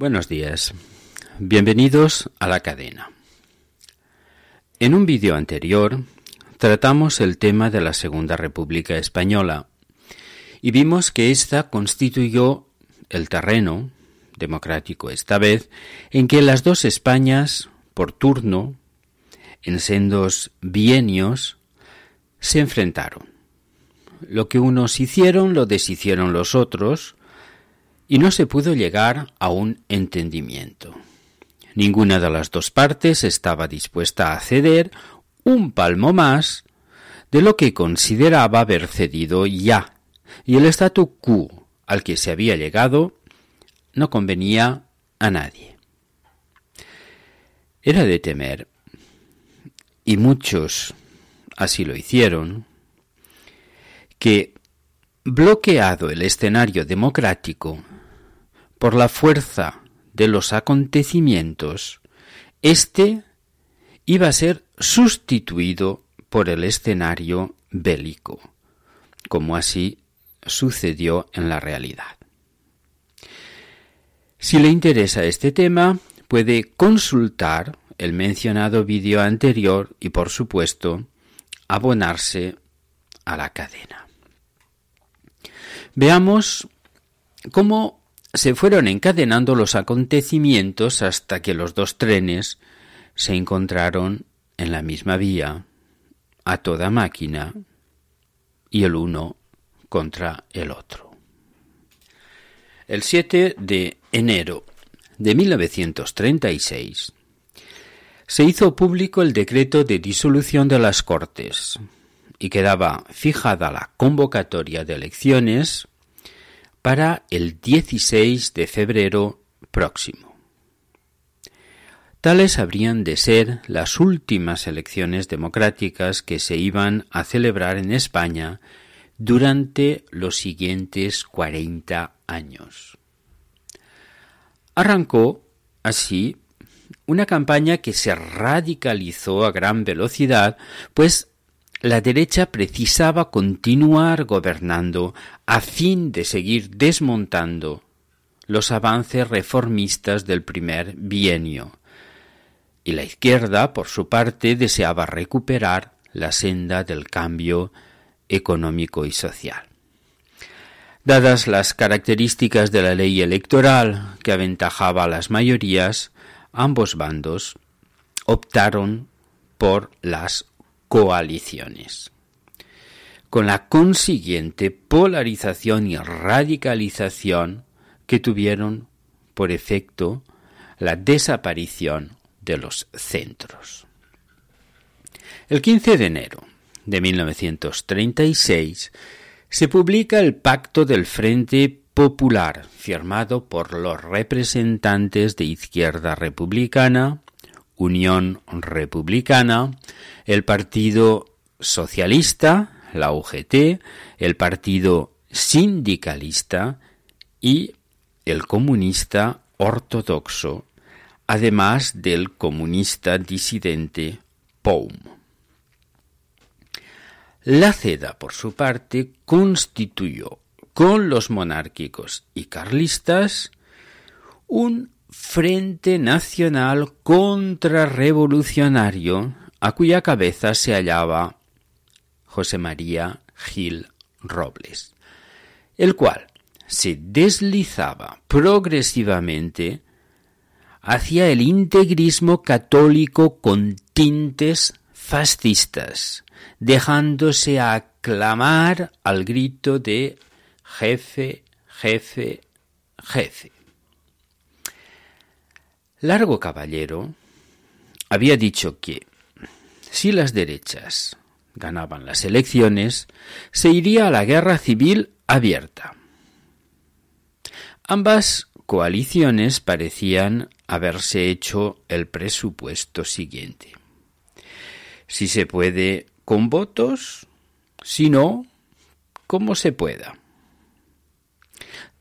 Buenos días. Bienvenidos a la cadena. En un vídeo anterior tratamos el tema de la Segunda República Española y vimos que ésta constituyó el terreno, democrático esta vez, en que las dos Españas, por turno, en sendos bienios, se enfrentaron. Lo que unos hicieron lo deshicieron los otros, y no se pudo llegar a un entendimiento. Ninguna de las dos partes estaba dispuesta a ceder un palmo más de lo que consideraba haber cedido ya, y el statu quo al que se había llegado no convenía a nadie. Era de temer, y muchos así lo hicieron, que, bloqueado el escenario democrático por la fuerza de los acontecimientos, éste iba a ser sustituido por el escenario bélico, como así sucedió en la realidad. Si le interesa este tema, puede consultar el mencionado vídeo anterior y, por supuesto, abonarse a la cadena. Veamos cómo se fueron encadenando los acontecimientos hasta que los dos trenes se encontraron en la misma vía, a toda máquina, y el uno contra el otro. El 7 de enero de 1936 se hizo público el decreto de disolución de las Cortes y quedaba fijada la convocatoria de elecciones para el 16 de febrero próximo. Tales habrían de ser las últimas elecciones democráticas que se iban a celebrar en España durante los siguientes 40 años. Arrancó, así, una campaña que se radicalizó a gran velocidad, pues la derecha precisaba continuar gobernando a fin de seguir desmontando los avances reformistas del primer bienio, y la izquierda, por su parte, deseaba recuperar la senda del cambio económico y social. Dadas las características de la ley electoral que aventajaba a las mayorías, ambos bandos optaron por las coaliciones. Con la consiguiente polarización y radicalización que tuvieron por efecto la desaparición de los centros. El 15 de enero de 1936 se publica el Pacto del Frente Popular, firmado por los representantes de Izquierda Republicana, Unión Republicana, el Partido Socialista, la UGT, el Partido Sindicalista y el Comunista Ortodoxo, además del comunista disidente POUM. La CEDA, por su parte, constituyó con los monárquicos y carlistas un Frente Nacional Contrarrevolucionario, a cuya cabeza se hallaba José María Gil Robles, el cual se deslizaba progresivamente hacia el integrismo católico con tintes fascistas, dejándose aclamar al grito de jefe, jefe, jefe. Largo Caballero había dicho que si las derechas ganaban las elecciones, se iría a la guerra civil abierta. Ambas coaliciones parecían haberse hecho el presupuesto siguiente. Si se puede con votos, si no, como se pueda.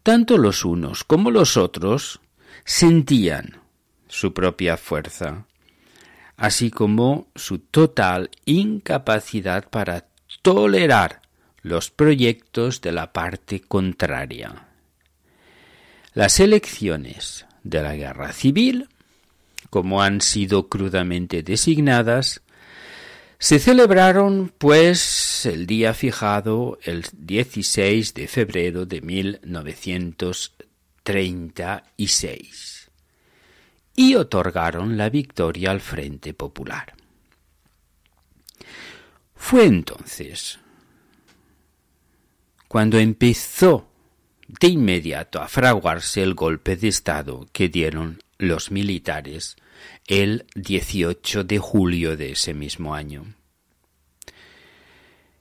Tanto los unos como los otros sentían su propia fuerza, así como su total incapacidad para tolerar los proyectos de la parte contraria. Las elecciones de la guerra civil, como han sido crudamente designadas, se celebraron, pues, el día fijado, el 16 de febrero de 1936, y otorgaron la victoria al Frente Popular. Fue entonces cuando empezó de inmediato a fraguarse el golpe de Estado que dieron los militares el 18 de julio de ese mismo año.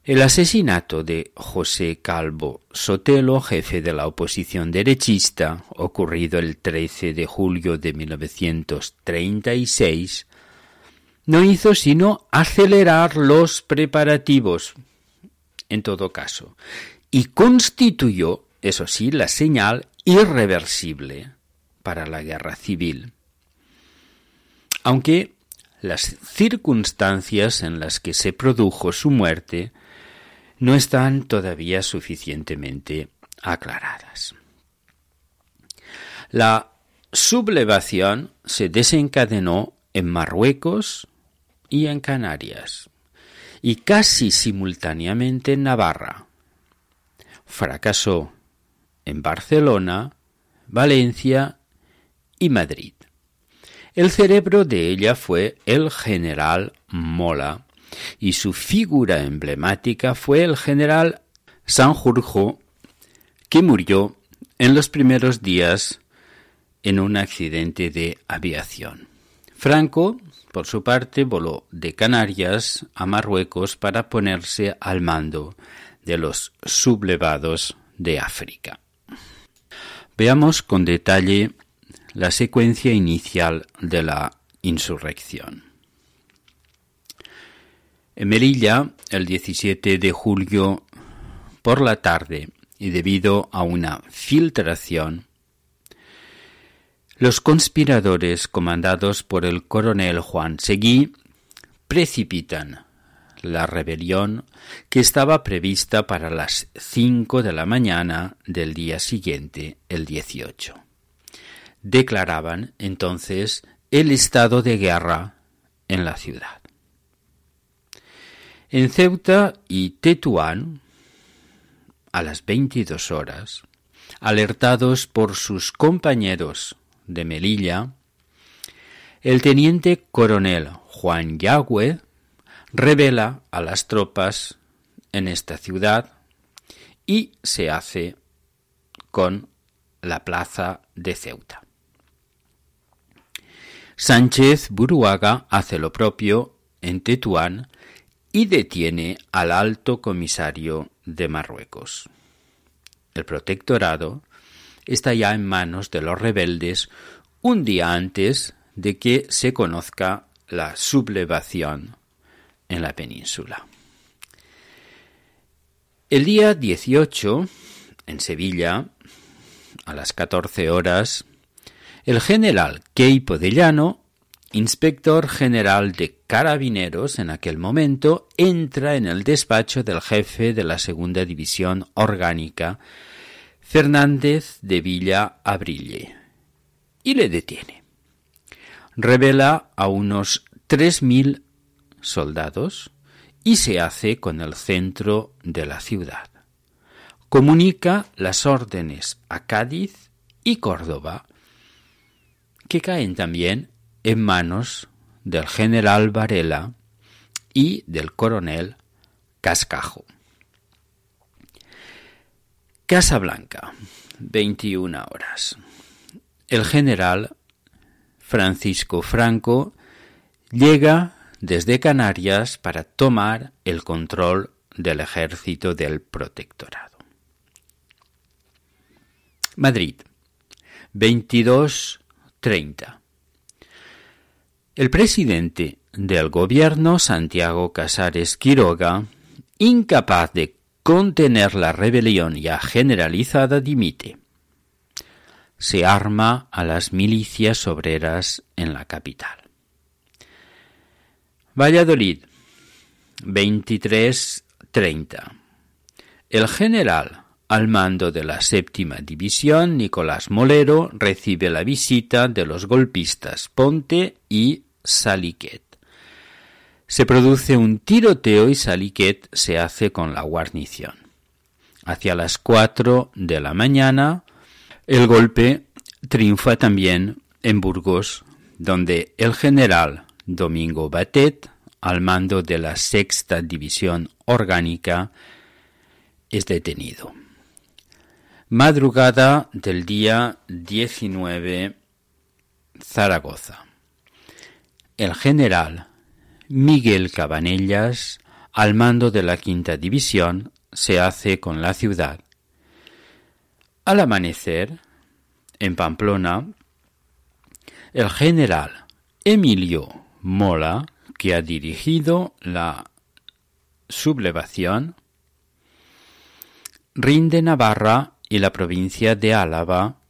El asesinato de José Calvo Sotelo, jefe de la oposición derechista, ocurrido el 13 de julio de 1936, no hizo sino acelerar los preparativos, en todo caso, y constituyó, eso sí, la señal irreversible para la guerra civil. Aunque las circunstancias en las que se produjo su muerte no están todavía suficientemente aclaradas. La sublevación se desencadenó en Marruecos y en Canarias, y casi simultáneamente en Navarra. Fracasó en Barcelona, Valencia y Madrid. El cerebro de ella fue el general Mola, y su figura emblemática fue el general Sanjurjo, que murió en los primeros días en un accidente de aviación. Franco, por su parte, voló de Canarias a Marruecos para ponerse al mando de los sublevados de África. Veamos con detalle la secuencia inicial de la insurrección. En Melilla, el 17 de julio por la tarde, y debido a una filtración, los conspiradores comandados por el coronel Juan Seguí precipitan la rebelión que estaba prevista para las cinco de la mañana del día siguiente, el 18. Declaraban entonces el estado de guerra en la ciudad. En Ceuta y Tetuán, a las 22 horas, alertados por sus compañeros de Melilla, el teniente coronel Juan Yagüe revela a las tropas en esta ciudad y se hace con la plaza de Ceuta. Sánchez Buruaga hace lo propio en Tetuán y detiene al alto comisario de Marruecos. El protectorado está ya en manos de los rebeldes un día antes de que se conozca la sublevación en la península. El día 18, en Sevilla, a las 14 horas, el general Keipo de Llano inspector general de carabineros en aquel momento, entra en el despacho del jefe de la segunda división orgánica, Fernández de Villa Abrille, y le detiene. Revela a unos tres mil soldados y se hace con el centro de la ciudad. Comunica las órdenes a Cádiz y Córdoba, que caen también en manos del general Varela y del coronel Cascajo. Casa Blanca, 21 horas. El general Francisco Franco llega desde Canarias para tomar el control del ejército del protectorado. Madrid, 22.30. El presidente del gobierno, Santiago Casares Quiroga, incapaz de contener la rebelión ya generalizada, dimite. Se arma a las milicias obreras en la capital. Valladolid, 23.30. El general al mando de la séptima división, Nicolás Molero recibe la visita de los golpistas Ponte y Saliquet. Se produce un tiroteo y Saliquet se hace con la guarnición. Hacia las cuatro de la mañana, el golpe triunfa también en Burgos, donde el general Domingo Batet, al mando de la sexta división orgánica, es detenido. Madrugada del día 19, Zaragoza. El general Miguel Cabanellas, al mando de la quinta división, se hace con la ciudad. Al amanecer, en Pamplona, el general Emilio Mola, que ha dirigido la sublevación, rinde Navarra y la provincia de Álava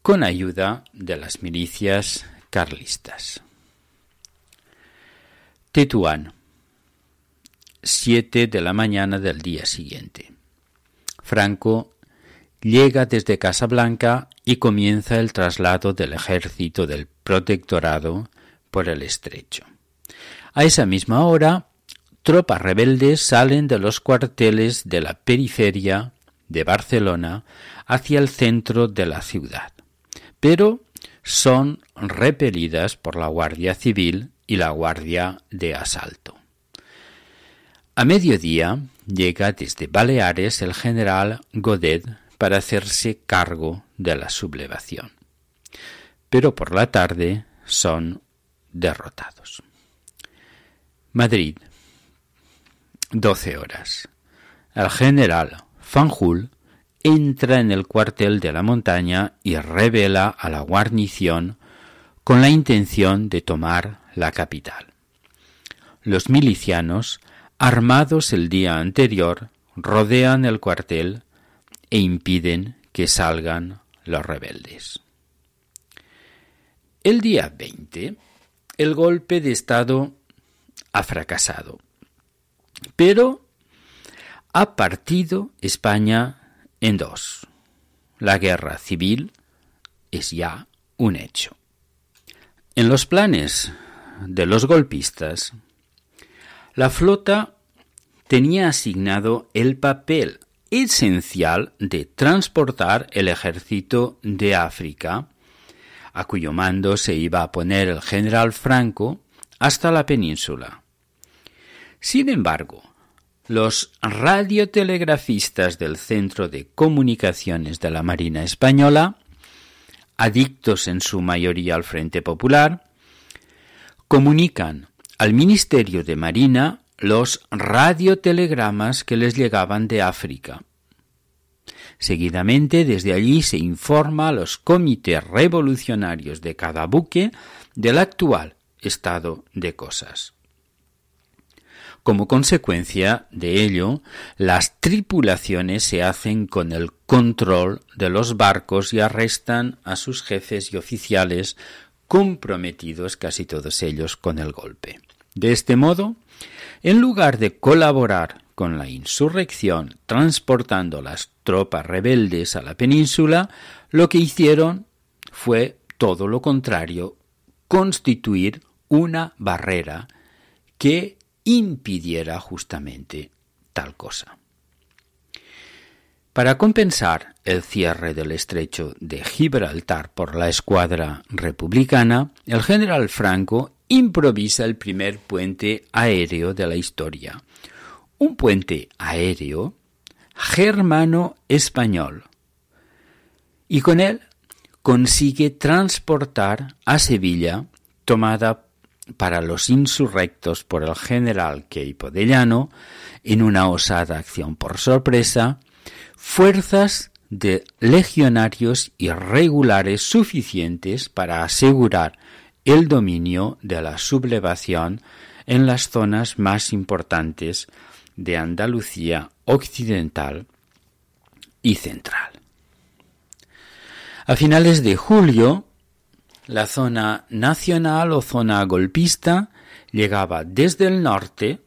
con ayuda de las milicias carlistas. Tetuán, siete de la mañana del día siguiente. Franco llega desde Casablanca y comienza el traslado del ejército del protectorado por el estrecho. A esa misma hora, tropas rebeldes salen de los cuarteles de la periferia de Barcelona hacia el centro de la ciudad, pero son repelidas por la Guardia Civil y la Guardia de Asalto. A mediodía llega desde Baleares el general Godet para hacerse cargo de la sublevación, pero por la tarde son derrotados. Madrid, 12 horas. El general Fanjul entra en el cuartel de la montaña y revela a la guarnición con la intención de tomar la capital. Los milicianos, armados el día anterior, rodean el cuartel e impiden que salgan los rebeldes. El día 20, el golpe de Estado ha fracasado, pero ha partido España en dos. La guerra civil es ya un hecho. En los planes de los golpistas, la flota tenía asignado el papel esencial de transportar el ejército de África, a cuyo mando se iba a poner el general Franco, hasta la península. Sin embargo, los radiotelegrafistas del Centro de Comunicaciones de la Marina Española, adictos en su mayoría al Frente Popular, comunican al Ministerio de Marina los radiotelegramas que les llegaban de África. Seguidamente, desde allí se informa a los comités revolucionarios de cada buque del actual estado de cosas. Como consecuencia de ello, las tripulaciones se hacen con el control de los barcos y arrestan a sus jefes y oficiales comprometidos casi todos ellos con el golpe. De este modo, en lugar de colaborar con la insurrección transportando las tropas rebeldes a la península, lo que hicieron fue todo lo contrario, constituir una barrera que impidiera justamente tal cosa. Para compensar el cierre del estrecho de Gibraltar por la escuadra republicana, el general Franco improvisa el primer puente aéreo de la historia. Un puente aéreo germano-español. Y con él consigue transportar a Sevilla, tomada para los insurrectos por el general Queipo de Llano, en una osada acción por sorpresa, fuerzas de legionarios irregulares suficientes para asegurar el dominio de la sublevación en las zonas más importantes de Andalucía occidental y central. A finales de julio, la zona nacional o zona golpista llegaba desde el norte,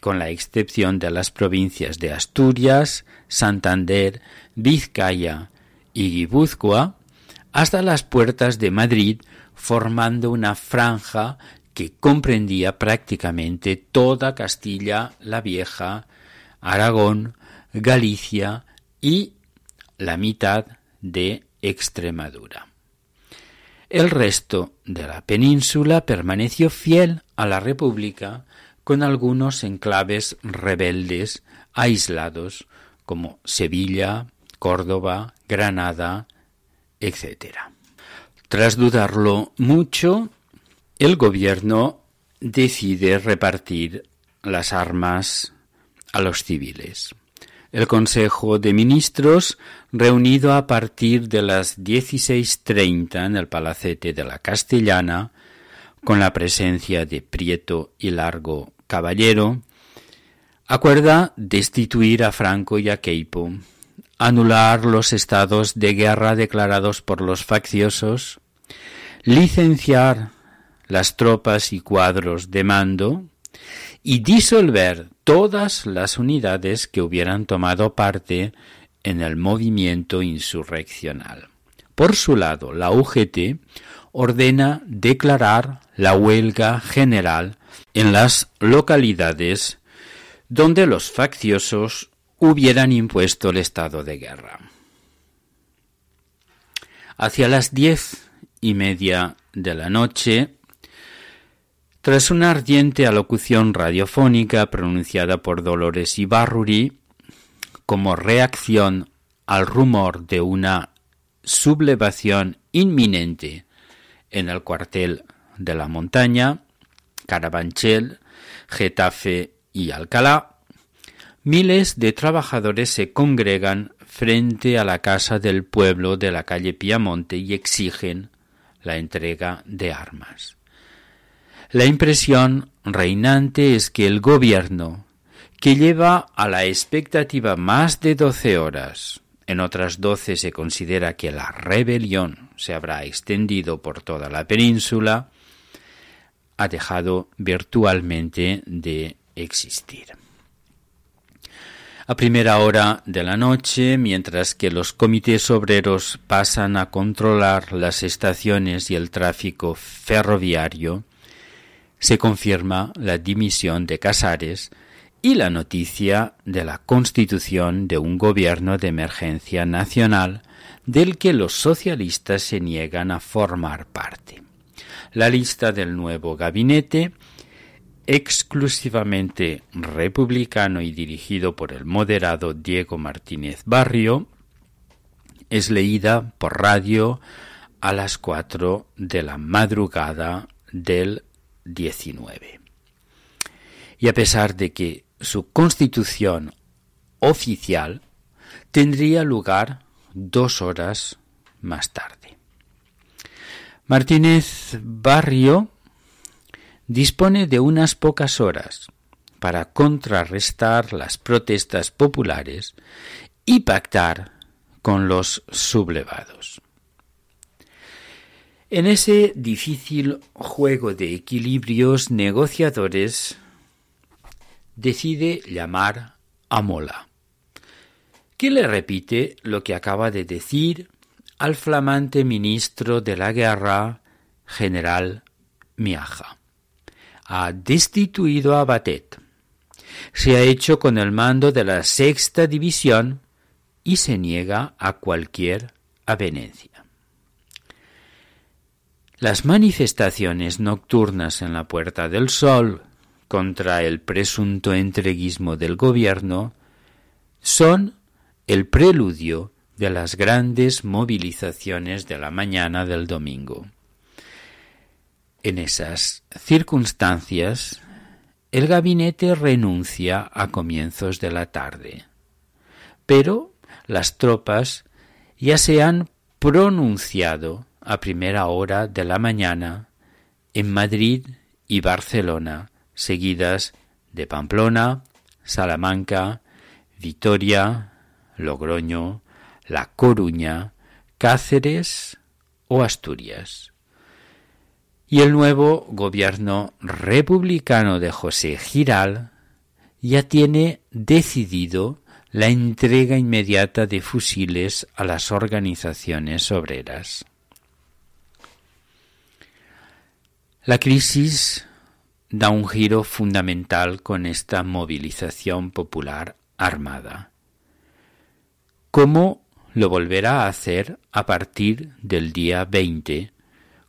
con la excepción de las provincias de Asturias, Santander, Vizcaya y Guipúzcoa, hasta las puertas de Madrid, formando una franja que comprendía prácticamente toda Castilla la Vieja, Aragón, Galicia y la mitad de Extremadura. El resto de la península permaneció fiel a la República con algunos enclaves rebeldes aislados como Sevilla, Córdoba, Granada, etc. Tras dudarlo mucho, el gobierno decide repartir las armas a los civiles. El Consejo de Ministros, reunido a partir de las 16.30 en el Palacete de la Castellana, con la presencia de Prieto y Largo Caballero, acuerda destituir a Franco y a Queipo, anular los estados de guerra declarados por los facciosos, licenciar las tropas y cuadros de mando y disolver todas las unidades que hubieran tomado parte en el movimiento insurreccional. Por su lado, la UGT ordena declarar la huelga general en las localidades donde los facciosos hubieran impuesto el estado de guerra. Hacia las diez y media de la noche, tras una ardiente alocución radiofónica pronunciada por Dolores Ibarruri, como reacción al rumor de una sublevación inminente en el cuartel de la montaña, Carabanchel, Getafe y Alcalá, miles de trabajadores se congregan frente a la casa del pueblo de la calle Piamonte y exigen la entrega de armas. La impresión reinante es que el gobierno, que lleva a la expectativa más de doce horas, en otras doce se considera que la rebelión se habrá extendido por toda la península, ha dejado virtualmente de existir. A primera hora de la noche, mientras que los comités obreros pasan a controlar las estaciones y el tráfico ferroviario, se confirma la dimisión de Casares y la noticia de la constitución de un gobierno de emergencia nacional del que los socialistas se niegan a formar parte. La lista del nuevo gabinete exclusivamente republicano y dirigido por el moderado Diego Martínez Barrio, es leída por radio a las cuatro de la madrugada del 19. Y a pesar de que su constitución oficial tendría lugar dos horas más tarde. Martínez Barrio dispone de unas pocas horas para contrarrestar las protestas populares y pactar con los sublevados. En ese difícil juego de equilibrios negociadores decide llamar a Mola, que le repite lo que acaba de decir al flamante ministro de la guerra, general Miaja ha destituido a Batet. Se ha hecho con el mando de la sexta división y se niega a cualquier avenencia. Las manifestaciones nocturnas en la Puerta del Sol contra el presunto entreguismo del gobierno son el preludio de las grandes movilizaciones de la mañana del domingo. En esas circunstancias, el gabinete renuncia a comienzos de la tarde, pero las tropas ya se han pronunciado a primera hora de la mañana en Madrid y Barcelona, seguidas de Pamplona, Salamanca, Vitoria, Logroño, La Coruña, Cáceres o Asturias y el nuevo gobierno republicano de José Giral ya tiene decidido la entrega inmediata de fusiles a las organizaciones obreras. La crisis da un giro fundamental con esta movilización popular armada. ¿Cómo lo volverá a hacer a partir del día 20,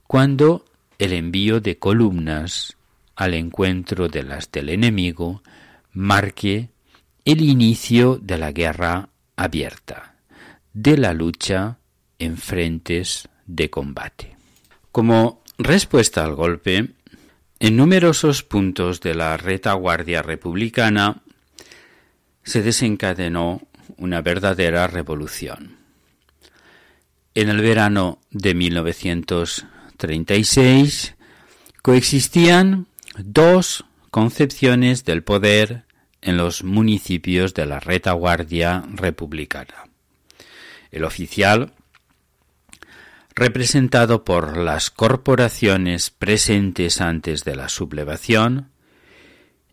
cuando el envío de columnas al encuentro de las del enemigo marque el inicio de la guerra abierta, de la lucha en frentes de combate. Como respuesta al golpe, en numerosos puntos de la retaguardia republicana se desencadenó una verdadera revolución. En el verano de 1936 coexistían dos concepciones del poder en los municipios de la retaguardia republicana. El oficial, representado por las corporaciones presentes antes de la sublevación,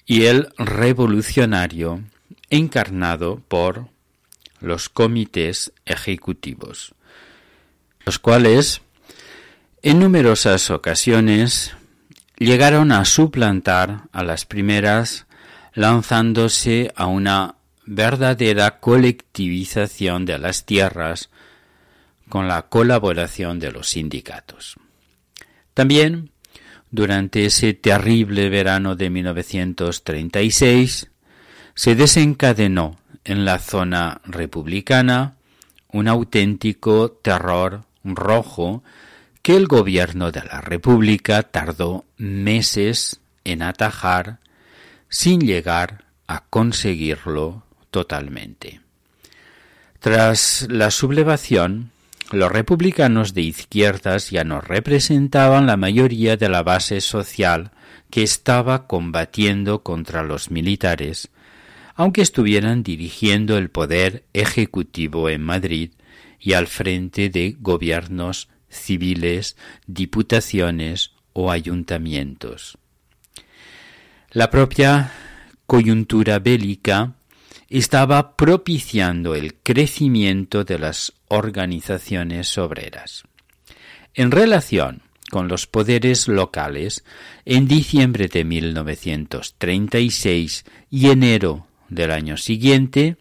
y el revolucionario, encarnado por los comités ejecutivos, los cuales en numerosas ocasiones llegaron a suplantar a las primeras lanzándose a una verdadera colectivización de las tierras con la colaboración de los sindicatos. También, durante ese terrible verano de 1936, se desencadenó en la zona republicana un auténtico terror rojo que el gobierno de la República tardó meses en atajar sin llegar a conseguirlo totalmente. Tras la sublevación, los republicanos de izquierdas ya no representaban la mayoría de la base social que estaba combatiendo contra los militares, aunque estuvieran dirigiendo el poder ejecutivo en Madrid y al frente de gobiernos civiles, diputaciones o ayuntamientos. La propia coyuntura bélica estaba propiciando el crecimiento de las organizaciones obreras. En relación con los poderes locales, en diciembre de 1936 y enero del año siguiente,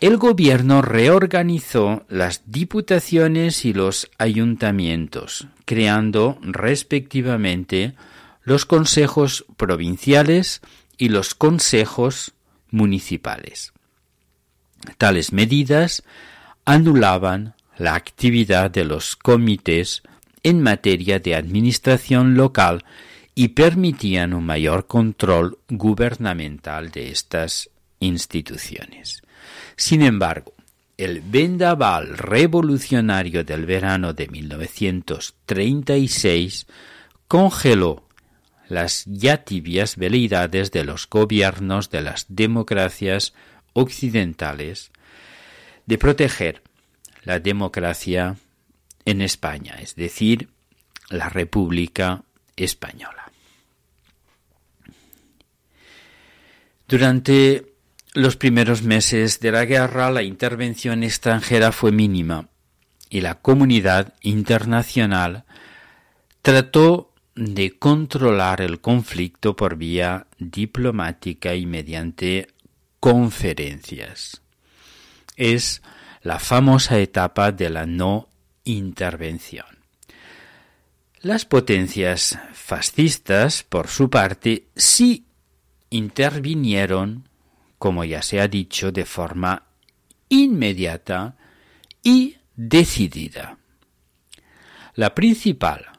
el gobierno reorganizó las diputaciones y los ayuntamientos, creando respectivamente los consejos provinciales y los consejos municipales. Tales medidas anulaban la actividad de los comités en materia de administración local y permitían un mayor control gubernamental de estas instituciones. Sin embargo, el vendaval revolucionario del verano de 1936 congeló las ya tibias veleidades de los gobiernos de las democracias occidentales de proteger la democracia en España, es decir, la República Española. Durante los primeros meses de la guerra la intervención extranjera fue mínima y la comunidad internacional trató de controlar el conflicto por vía diplomática y mediante conferencias. Es la famosa etapa de la no intervención. Las potencias fascistas, por su parte, sí intervinieron, como ya se ha dicho, de forma inmediata y decidida. La principal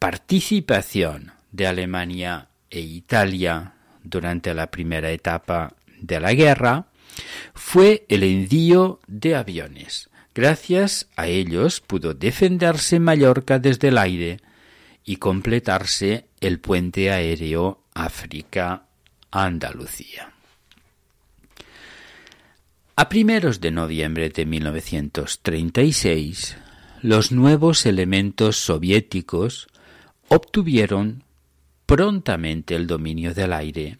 participación de Alemania e Italia durante la primera etapa de la guerra fue el envío de aviones. Gracias a ellos pudo defenderse Mallorca desde el aire y completarse el puente aéreo África-Andalucía. A primeros de noviembre de 1936, los nuevos elementos soviéticos obtuvieron prontamente el dominio del aire,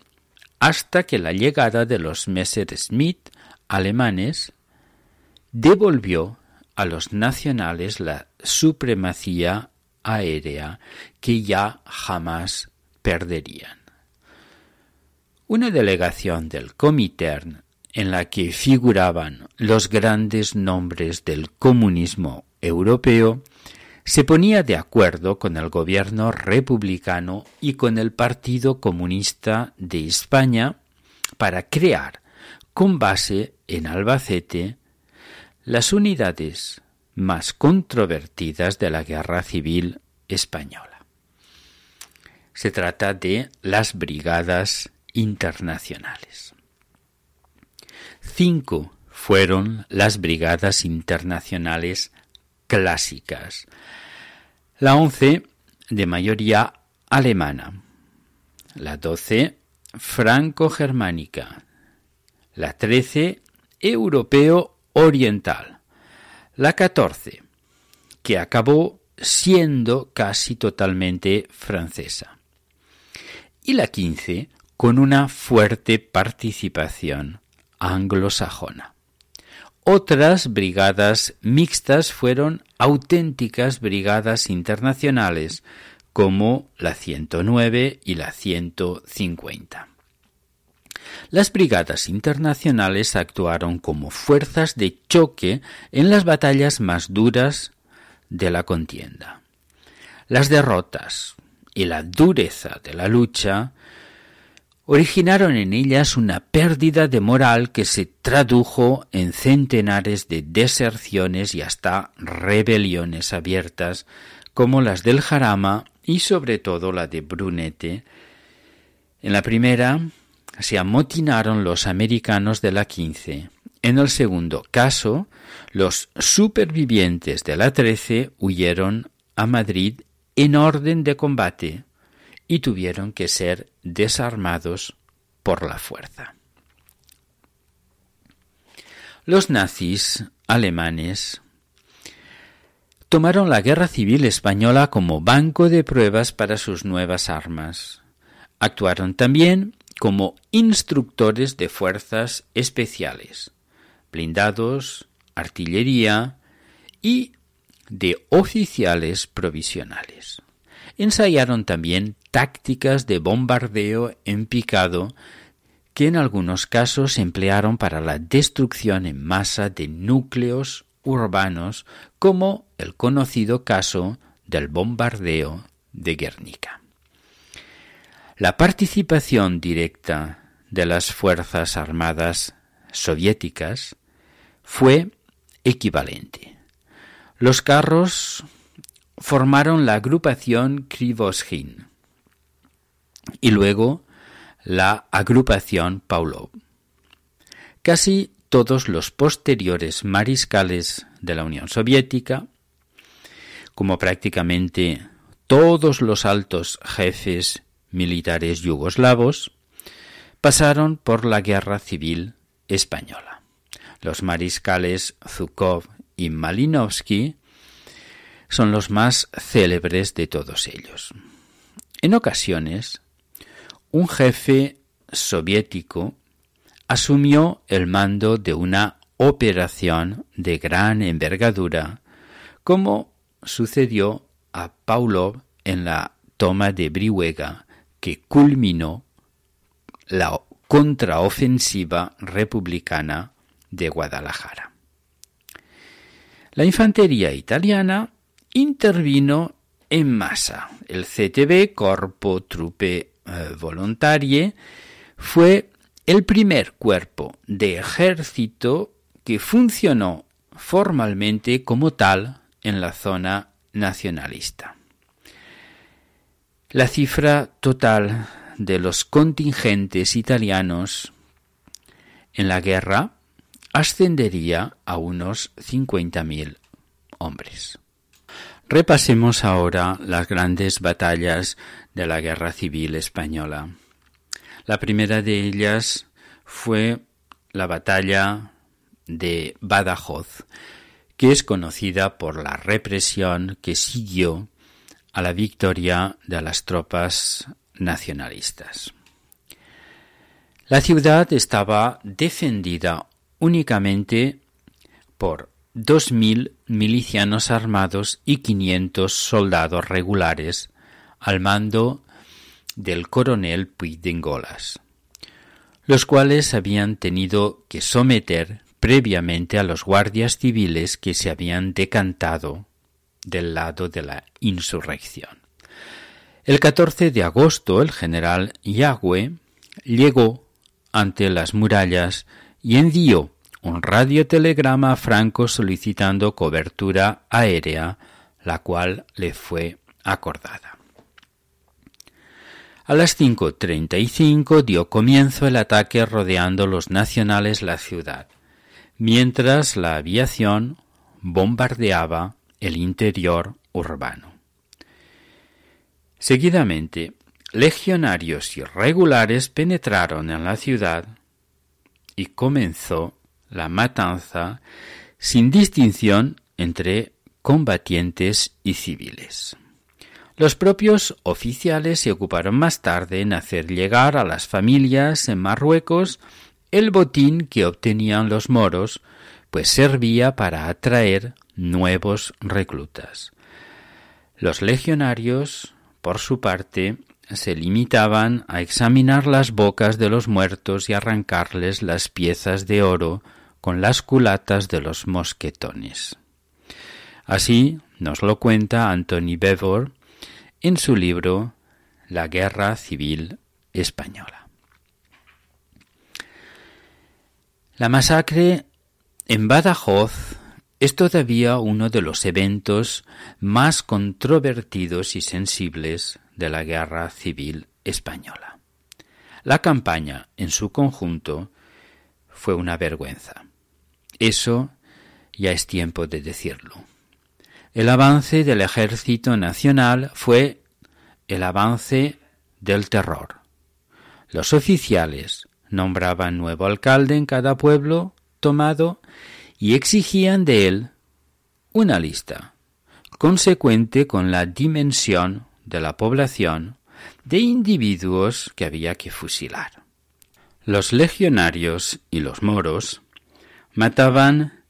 hasta que la llegada de los Messerschmitt alemanes devolvió a los nacionales la supremacía aérea que ya jamás perderían. Una delegación del Comintern en la que figuraban los grandes nombres del comunismo europeo se ponía de acuerdo con el gobierno republicano y con el Partido Comunista de España para crear, con base en Albacete, las unidades más controvertidas de la Guerra Civil Española. Se trata de las Brigadas Internacionales. Cinco fueron las Brigadas Internacionales clásicas. La once de mayoría alemana. La doce franco-germánica. La trece europeo oriental. La catorce que acabó siendo casi totalmente francesa. Y la quince con una fuerte participación anglosajona. Otras brigadas mixtas fueron auténticas brigadas internacionales, como la 109 y la 150. Las brigadas internacionales actuaron como fuerzas de choque en las batallas más duras de la contienda. Las derrotas y la dureza de la lucha originaron en ellas una pérdida de moral que se tradujo en centenares de deserciones y hasta rebeliones abiertas, como las del Jarama y sobre todo la de Brunete. En la primera se amotinaron los americanos de la 15. En el segundo caso, los supervivientes de la 13 huyeron a Madrid en orden de combate y tuvieron que ser desarmados por la fuerza. Los nazis alemanes tomaron la guerra civil española como banco de pruebas para sus nuevas armas. Actuaron también como instructores de fuerzas especiales, blindados, artillería y de oficiales provisionales. Ensayaron también tácticas de bombardeo en picado que en algunos casos se emplearon para la destrucción en masa de núcleos urbanos, como el conocido caso del bombardeo de Guernica. La participación directa de las Fuerzas Armadas soviéticas fue equivalente. Los carros formaron la agrupación Krivoshin y luego la agrupación Paulov. Casi todos los posteriores mariscales de la Unión Soviética, como prácticamente todos los altos jefes militares yugoslavos, pasaron por la Guerra Civil Española. Los mariscales Zhukov y Malinovsky son los más célebres de todos ellos. En ocasiones, un jefe soviético asumió el mando de una operación de gran envergadura, como sucedió a Paulov en la toma de Brihuega, que culminó la contraofensiva republicana de Guadalajara. La infantería italiana intervino en masa. El CTB, Corpo Trupe eh, Volontarie, fue el primer cuerpo de ejército que funcionó formalmente como tal en la zona nacionalista. La cifra total de los contingentes italianos en la guerra ascendería a unos 50.000 hombres. Repasemos ahora las grandes batallas de la Guerra Civil Española. La primera de ellas fue la batalla de Badajoz, que es conocida por la represión que siguió a la victoria de las tropas nacionalistas. La ciudad estaba defendida únicamente por dos mil milicianos armados y quinientos soldados regulares al mando del coronel Puigdengolas, los cuales habían tenido que someter previamente a los guardias civiles que se habían decantado del lado de la insurrección. El 14 de agosto el general Yagüe llegó ante las murallas y envió un radiotelegrama a Franco solicitando cobertura aérea, la cual le fue acordada. A las 5.35 dio comienzo el ataque rodeando los nacionales la ciudad, mientras la aviación bombardeaba el interior urbano. Seguidamente, legionarios irregulares penetraron en la ciudad y comenzó la matanza sin distinción entre combatientes y civiles. Los propios oficiales se ocuparon más tarde en hacer llegar a las familias en Marruecos el botín que obtenían los moros, pues servía para atraer nuevos reclutas. Los legionarios, por su parte, se limitaban a examinar las bocas de los muertos y arrancarles las piezas de oro con las culatas de los mosquetones. Así nos lo cuenta Anthony Bevor en su libro La Guerra Civil Española. La masacre en Badajoz es todavía uno de los eventos más controvertidos y sensibles de la Guerra Civil Española. La campaña en su conjunto fue una vergüenza. Eso ya es tiempo de decirlo. El avance del ejército nacional fue el avance del terror. Los oficiales nombraban nuevo alcalde en cada pueblo tomado y exigían de él una lista consecuente con la dimensión de la población de individuos que había que fusilar. Los legionarios y los moros mataban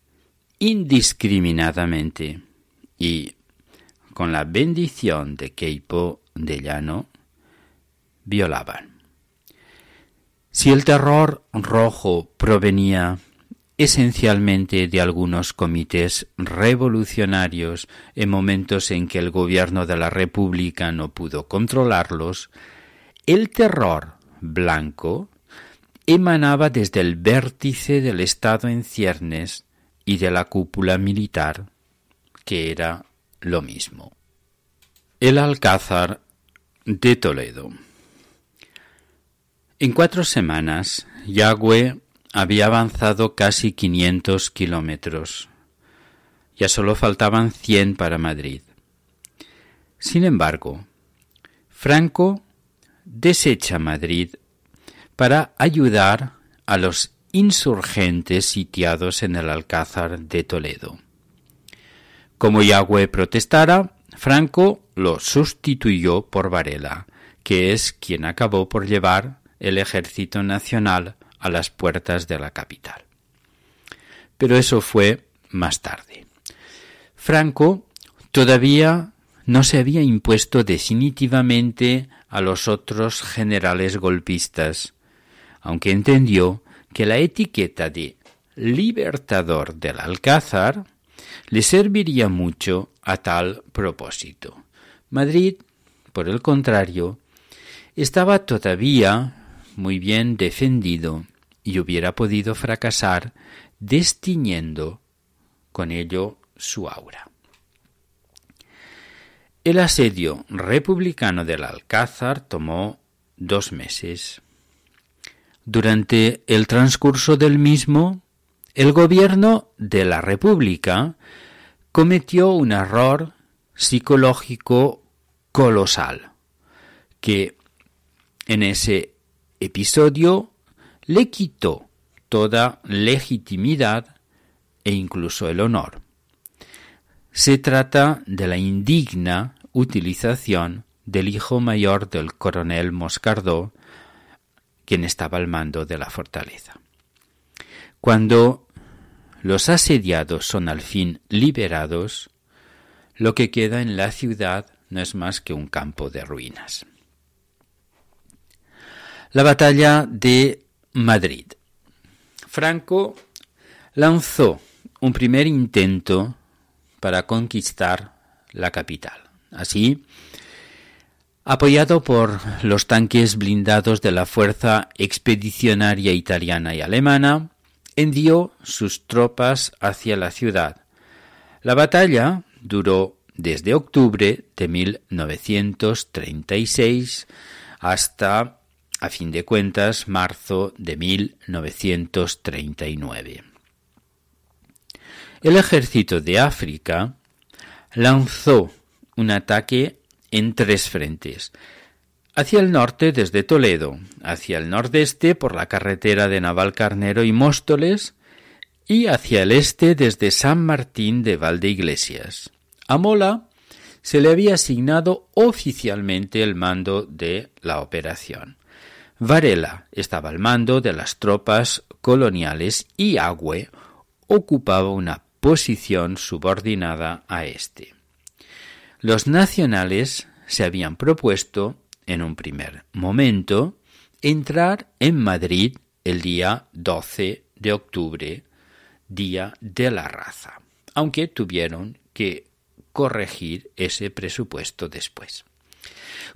indiscriminadamente y, con la bendición de Keipo de Llano, violaban. Si el terror rojo provenía esencialmente de algunos comités revolucionarios en momentos en que el gobierno de la República no pudo controlarlos, el terror blanco emanaba desde el vértice del Estado en ciernes y de la cúpula militar, que era lo mismo. El Alcázar de Toledo. En cuatro semanas, Yagüe había avanzado casi quinientos kilómetros. Ya solo faltaban cien para Madrid. Sin embargo, Franco desecha Madrid para ayudar a los insurgentes sitiados en el Alcázar de Toledo. Como Yagüe protestara, Franco lo sustituyó por Varela, que es quien acabó por llevar el ejército nacional a las puertas de la capital. Pero eso fue más tarde. Franco todavía no se había impuesto definitivamente a los otros generales golpistas, aunque entendió que la etiqueta de libertador del Alcázar le serviría mucho a tal propósito. Madrid, por el contrario, estaba todavía muy bien defendido y hubiera podido fracasar destiñendo con ello su aura. El asedio republicano del Alcázar tomó dos meses. Durante el transcurso del mismo, el gobierno de la República cometió un error psicológico colosal, que en ese episodio le quitó toda legitimidad e incluso el honor. Se trata de la indigna utilización del hijo mayor del coronel Moscardó, quien estaba al mando de la fortaleza. Cuando los asediados son al fin liberados, lo que queda en la ciudad no es más que un campo de ruinas. La batalla de Madrid. Franco lanzó un primer intento para conquistar la capital. Así, apoyado por los tanques blindados de la Fuerza Expedicionaria Italiana y Alemana, envió sus tropas hacia la ciudad. La batalla duró desde octubre de 1936 hasta, a fin de cuentas, marzo de 1939. El ejército de África lanzó un ataque en tres frentes. Hacia el norte desde Toledo, hacia el nordeste por la carretera de Navalcarnero y Móstoles, y hacia el este desde San Martín de Valdeiglesias. A Mola se le había asignado oficialmente el mando de la operación. Varela estaba al mando de las tropas coloniales y Agüe ocupaba una posición subordinada a éste. Los nacionales se habían propuesto, en un primer momento, entrar en Madrid el día 12 de octubre, día de la raza, aunque tuvieron que corregir ese presupuesto después.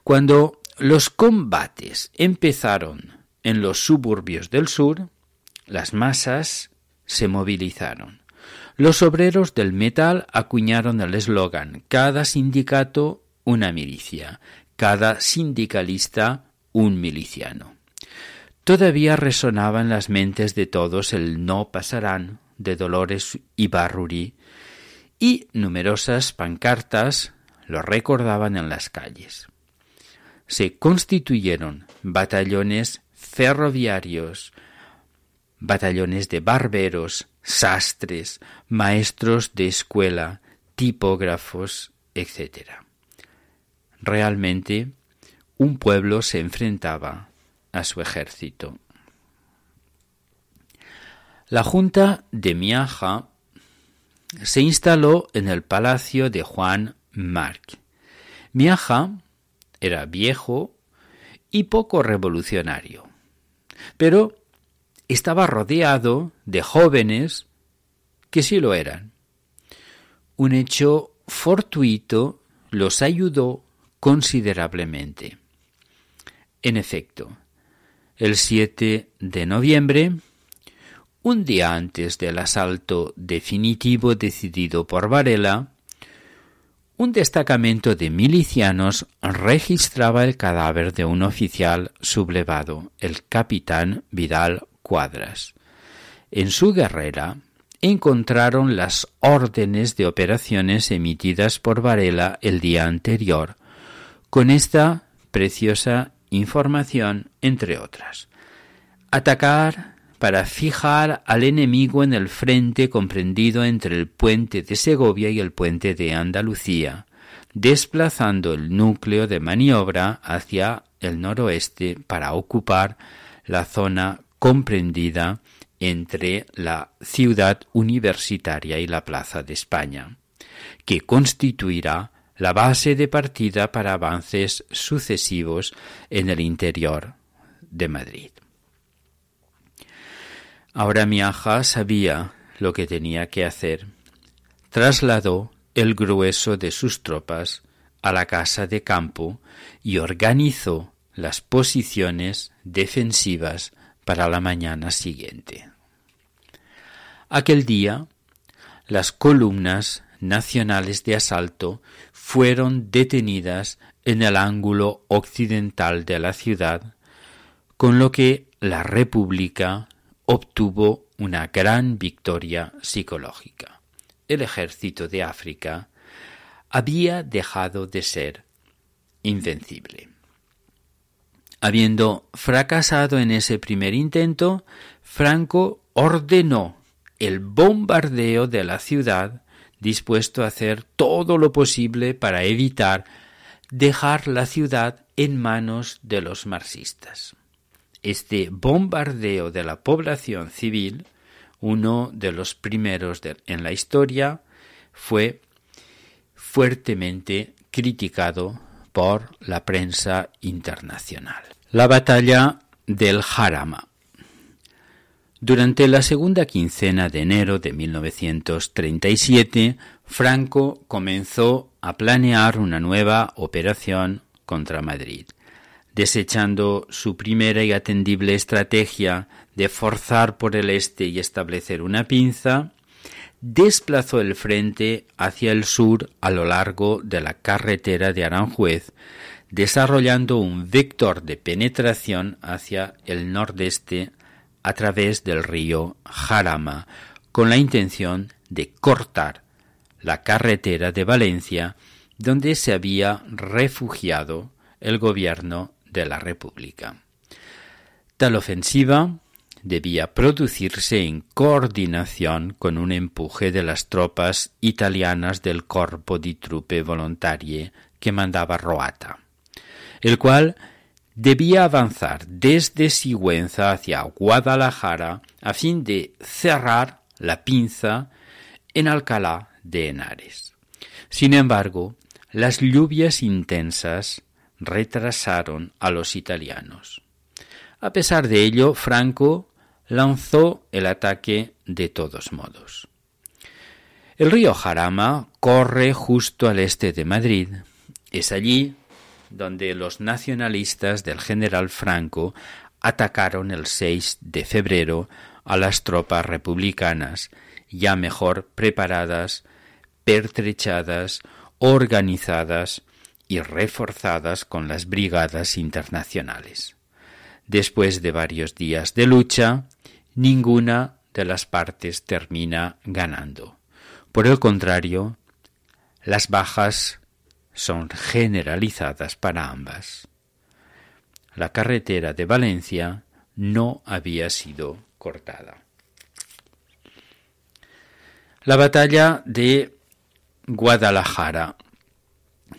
Cuando los combates empezaron en los suburbios del sur, las masas se movilizaron. Los obreros del metal acuñaron el eslogan Cada sindicato una milicia, cada sindicalista un miliciano. Todavía resonaba en las mentes de todos el no pasarán de Dolores y Barruri, y numerosas pancartas lo recordaban en las calles. Se constituyeron batallones ferroviarios, batallones de barberos, sastres, maestros de escuela, tipógrafos, etc. Realmente, un pueblo se enfrentaba a su ejército. La Junta de Miaja se instaló en el palacio de Juan Marc. Miaja era viejo y poco revolucionario, pero estaba rodeado de jóvenes que sí lo eran. Un hecho fortuito los ayudó considerablemente. En efecto, el 7 de noviembre, un día antes del asalto definitivo decidido por Varela, un destacamento de milicianos registraba el cadáver de un oficial sublevado, el capitán Vidal Cuadras. En su guerrera encontraron las órdenes de operaciones emitidas por Varela el día anterior, con esta preciosa información, entre otras. Atacar para fijar al enemigo en el frente comprendido entre el puente de Segovia y el puente de Andalucía, desplazando el núcleo de maniobra hacia el noroeste para ocupar la zona comprendida entre la ciudad universitaria y la Plaza de España, que constituirá la base de partida para avances sucesivos en el interior de Madrid. Ahora Miaja sabía lo que tenía que hacer. Trasladó el grueso de sus tropas a la casa de campo y organizó las posiciones defensivas para la mañana siguiente. Aquel día, las columnas nacionales de asalto fueron detenidas en el ángulo occidental de la ciudad, con lo que la República obtuvo una gran victoria psicológica. El ejército de África había dejado de ser invencible. Habiendo fracasado en ese primer intento, Franco ordenó el bombardeo de la ciudad, dispuesto a hacer todo lo posible para evitar dejar la ciudad en manos de los marxistas. este bombardeo de la población civil, uno de los primeros en la historia, fue fuertemente criticado por la prensa internacional. La batalla del Jarama. Durante la segunda quincena de enero de 1937, Franco comenzó a planear una nueva operación contra Madrid, desechando su primera y atendible estrategia de forzar por el este y establecer una pinza, desplazó el frente hacia el sur a lo largo de la carretera de Aranjuez, desarrollando un vector de penetración hacia el nordeste a través del río Jarama, con la intención de cortar la carretera de Valencia, donde se había refugiado el gobierno de la República. Tal ofensiva debía producirse en coordinación con un empuje de las tropas italianas del Corpo di Truppe Volontarie que mandaba Roata, el cual debía avanzar desde Sigüenza hacia Guadalajara a fin de cerrar la pinza en Alcalá de Henares. Sin embargo, las lluvias intensas retrasaron a los italianos. A pesar de ello, Franco lanzó el ataque de todos modos. El río Jarama corre justo al este de Madrid. Es allí donde los nacionalistas del general Franco atacaron el 6 de febrero a las tropas republicanas, ya mejor preparadas, pertrechadas, organizadas y reforzadas con las brigadas internacionales. Después de varios días de lucha, ninguna de las partes termina ganando. Por el contrario, las bajas son generalizadas para ambas. La carretera de Valencia no había sido cortada. La batalla de Guadalajara.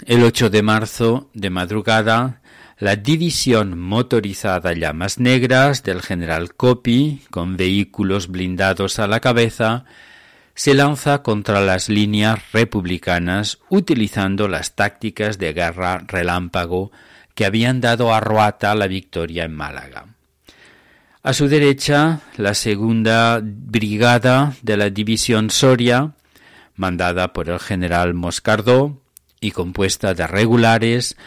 El 8 de marzo, de madrugada, la división motorizada Llamas Negras del general Copy, con vehículos blindados a la cabeza, se lanza contra las líneas republicanas utilizando las tácticas de guerra relámpago que habían dado a Roata la victoria en Málaga. A su derecha, la segunda brigada de la división Soria, mandada por el general Moscardó y compuesta de regulares,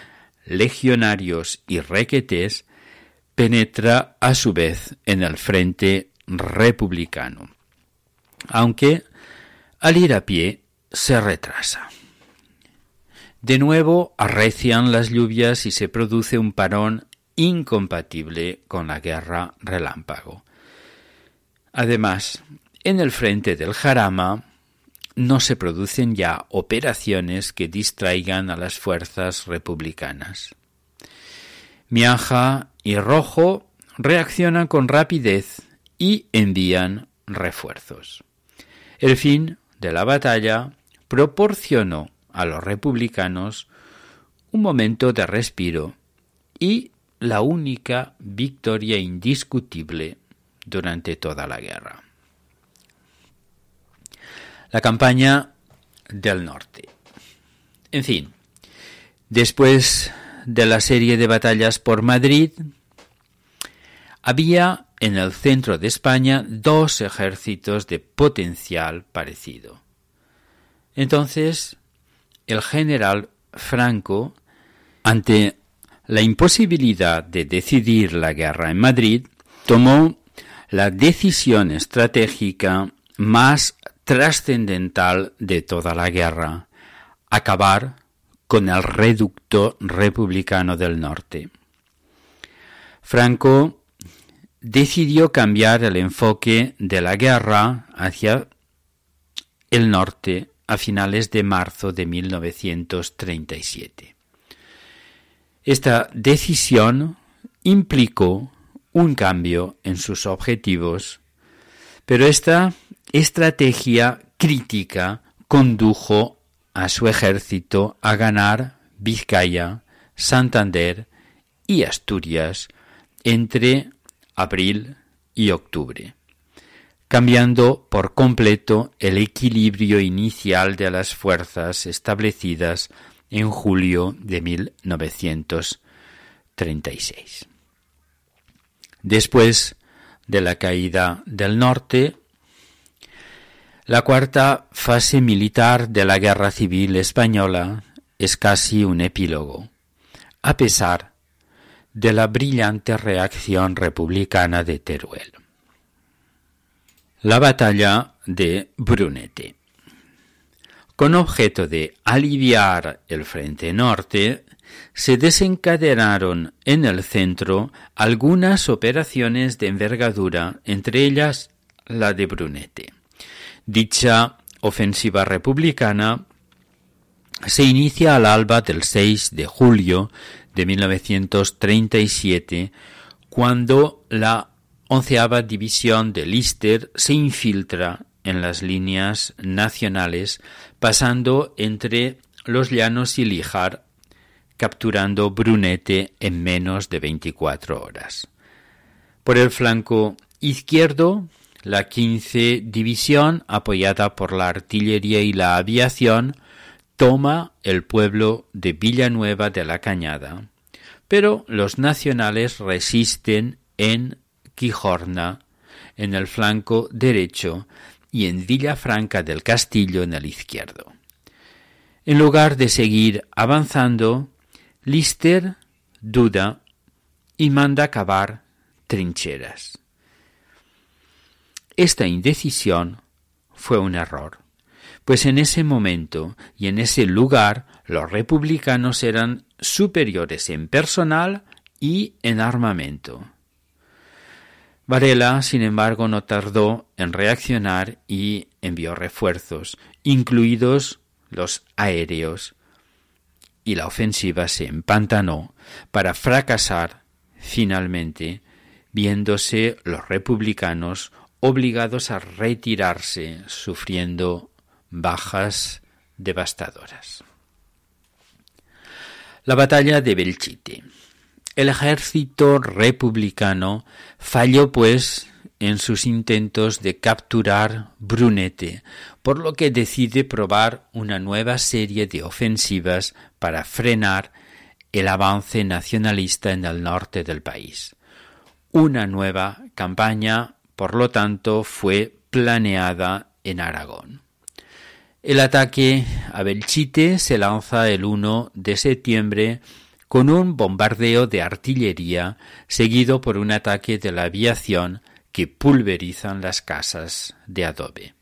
legionarios y requetés, penetra a su vez en el frente republicano, aunque al ir a pie se retrasa. De nuevo arrecian las lluvias y se produce un parón incompatible con la guerra relámpago. Además, en el frente del Jarama no se producen ya operaciones que distraigan a las fuerzas republicanas. Miaja y Rojo reaccionan con rapidez y envían refuerzos. El fin de la batalla proporcionó a los republicanos un momento de respiro y la única victoria indiscutible durante toda la guerra la campaña del norte. En fin, después de la serie de batallas por Madrid, había en el centro de España dos ejércitos de potencial parecido. Entonces, el general Franco, ante la imposibilidad de decidir la guerra en Madrid, tomó la decisión estratégica más trascendental de toda la guerra, acabar con el reducto republicano del norte. Franco decidió cambiar el enfoque de la guerra hacia el norte a finales de marzo de 1937. Esta decisión implicó un cambio en sus objetivos, pero esta estrategia crítica condujo a su ejército a ganar Vizcaya, Santander y Asturias entre abril y octubre, cambiando por completo el equilibrio inicial de las fuerzas establecidas en julio de 1936. Después de la caída del norte, la cuarta fase militar de la Guerra Civil Española es casi un epílogo, a pesar de la brillante reacción republicana de Teruel. La batalla de Brunete. Con objeto de aliviar el frente norte, se desencadenaron en el centro algunas operaciones de envergadura, entre ellas la de Brunete. Dicha ofensiva republicana se inicia al alba del 6 de julio de 1937, cuando la onceava división de Lister se infiltra en las líneas nacionales, pasando entre los llanos y Lijar, capturando Brunete en menos de 24 horas. Por el flanco izquierdo, la 15 división, apoyada por la artillería y la aviación, toma el pueblo de Villanueva de la Cañada, pero los nacionales resisten en Quijorna, en el flanco derecho, y en Villafranca del Castillo en el izquierdo. En lugar de seguir avanzando, Lister duda y manda cavar trincheras. Esta indecisión fue un error pues en ese momento y en ese lugar los republicanos eran superiores en personal y en armamento. Varela, sin embargo, no tardó en reaccionar y envió refuerzos, incluidos los aéreos, y la ofensiva se empantanó para fracasar finalmente, viéndose los republicanos obligados a retirarse, sufriendo bajas devastadoras. La batalla de Belchite. El ejército republicano falló, pues, en sus intentos de capturar Brunete, por lo que decide probar una nueva serie de ofensivas para frenar el avance nacionalista en el norte del país. Una nueva campaña, por lo tanto, fue planeada en Aragón. El ataque a Belchite se lanza el 1 de septiembre con un bombardeo de artillería seguido por un ataque de la aviación que pulverizan las casas de adobe.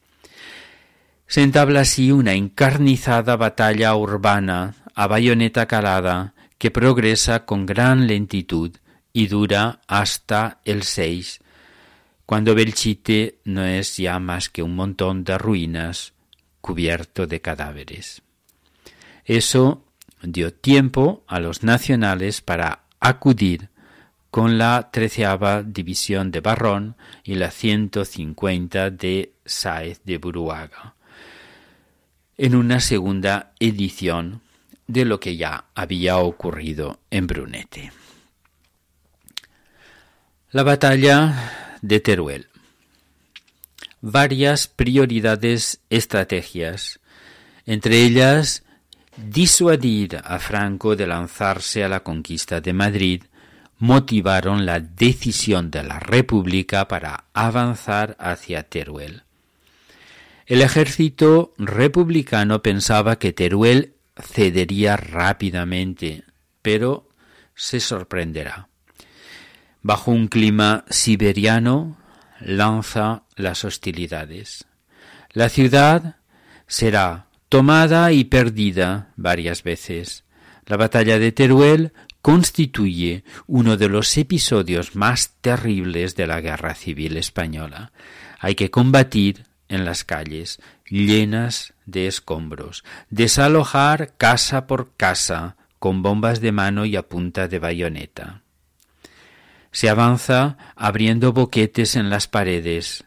Se entabla así una encarnizada batalla urbana a bayoneta calada que progresa con gran lentitud y dura hasta el 6, cuando Belchite no es ya más que un montón de ruinas cubierto de cadáveres. Eso dio tiempo a los nacionales para acudir con la treceava división de Barrón y la 150 de Sáez de Buruaga, en una segunda edición de lo que ya había ocurrido en Brunete. La batalla de Teruel varias prioridades estrategias, entre ellas disuadir a Franco de lanzarse a la conquista de Madrid, motivaron la decisión de la República para avanzar hacia Teruel. El ejército republicano pensaba que Teruel cedería rápidamente, pero se sorprenderá. Bajo un clima siberiano, lanza las hostilidades. La ciudad será tomada y perdida varias veces. La batalla de Teruel constituye uno de los episodios más terribles de la guerra civil española. Hay que combatir en las calles llenas de escombros, desalojar casa por casa con bombas de mano y a punta de bayoneta. Se avanza abriendo boquetes en las paredes,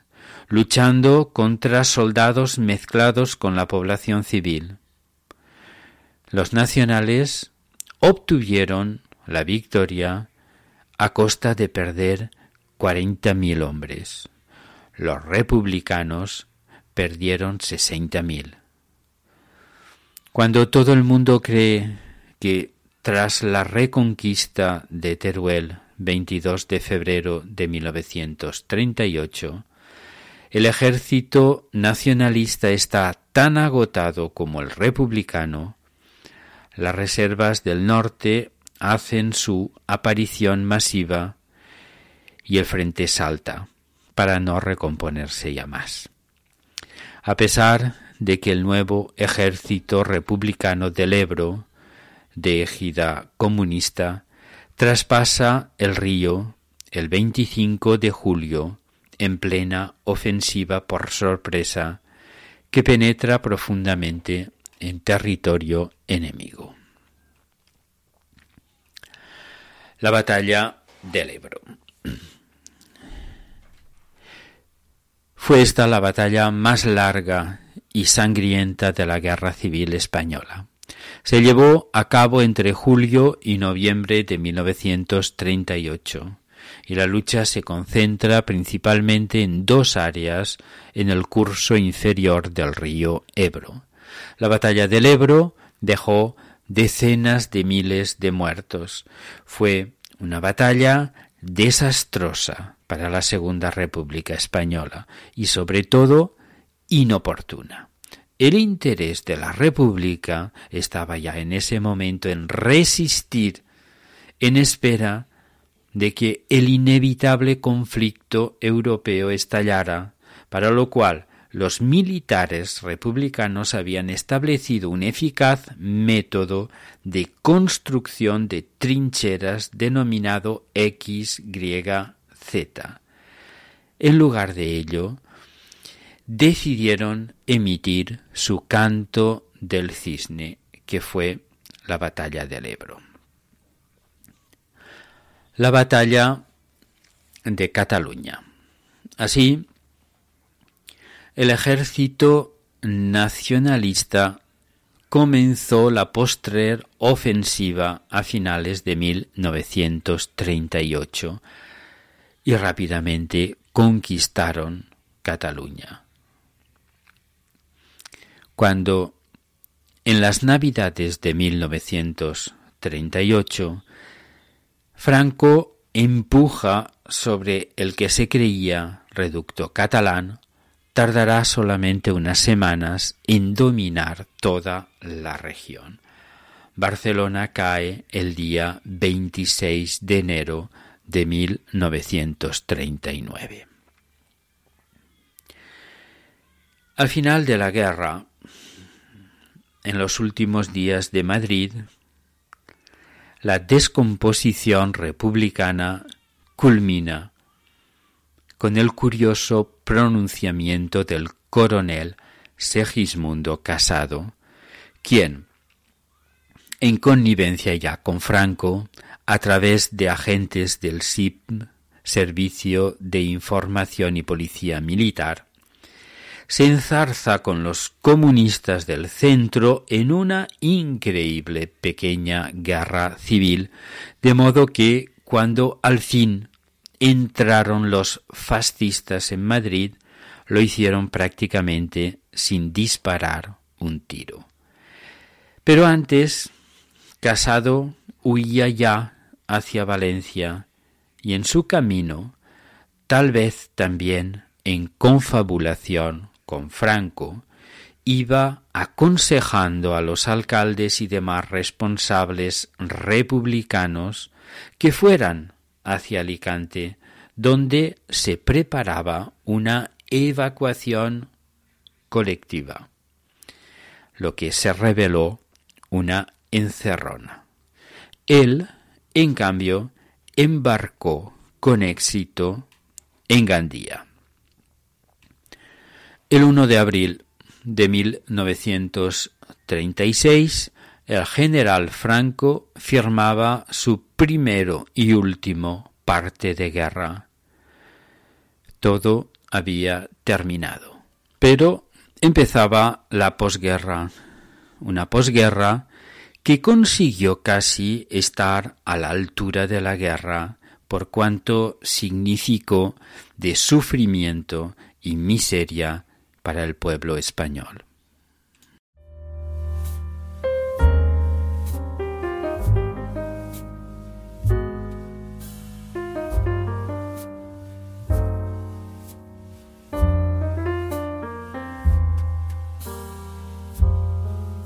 luchando contra soldados mezclados con la población civil. Los nacionales obtuvieron la victoria a costa de perder 40.000 hombres. Los republicanos perdieron 60.000. Cuando todo el mundo cree que tras la reconquista de Teruel, 22 de febrero de 1938, el ejército nacionalista está tan agotado como el republicano, las reservas del norte hacen su aparición masiva y el frente salta para no recomponerse ya más. A pesar de que el nuevo ejército republicano del Ebro, de égida comunista, traspasa el río el 25 de julio en plena ofensiva por sorpresa que penetra profundamente en territorio enemigo. La batalla del Ebro. Fue esta la batalla más larga y sangrienta de la Guerra Civil Española. Se llevó a cabo entre julio y noviembre de 1938 y la lucha se concentra principalmente en dos áreas en el curso inferior del río Ebro. La batalla del Ebro dejó decenas de miles de muertos. Fue una batalla desastrosa para la Segunda República Española y sobre todo inoportuna. El interés de la República estaba ya en ese momento en resistir en espera de que el inevitable conflicto europeo estallara, para lo cual los militares republicanos habían establecido un eficaz método de construcción de trincheras denominado XYZ. En lugar de ello, decidieron emitir su canto del cisne, que fue la batalla del Ebro. La batalla de Cataluña. Así, el ejército nacionalista comenzó la postrer ofensiva a finales de 1938 y rápidamente conquistaron Cataluña. Cuando en las Navidades de 1938 Franco empuja sobre el que se creía reducto catalán tardará solamente unas semanas en dominar toda la región. Barcelona cae el día 26 de enero de 1939. Al final de la guerra, en los últimos días de Madrid, la descomposición republicana culmina con el curioso pronunciamiento del coronel Segismundo Casado, quien, en connivencia ya con Franco, a través de agentes del SIP, Servicio de Información y Policía Militar, se enzarza con los comunistas del centro en una increíble pequeña guerra civil, de modo que cuando al fin entraron los fascistas en Madrid, lo hicieron prácticamente sin disparar un tiro. Pero antes, Casado huía ya hacia Valencia y en su camino, tal vez también en confabulación con Franco, iba aconsejando a los alcaldes y demás responsables republicanos que fueran hacia Alicante, donde se preparaba una evacuación colectiva, lo que se reveló una encerrona. Él, en cambio, embarcó con éxito en Gandía. El 1 de abril de 1936, el general Franco firmaba su primero y último parte de guerra. Todo había terminado. Pero empezaba la posguerra, una posguerra que consiguió casi estar a la altura de la guerra por cuanto significó de sufrimiento y miseria para el pueblo español.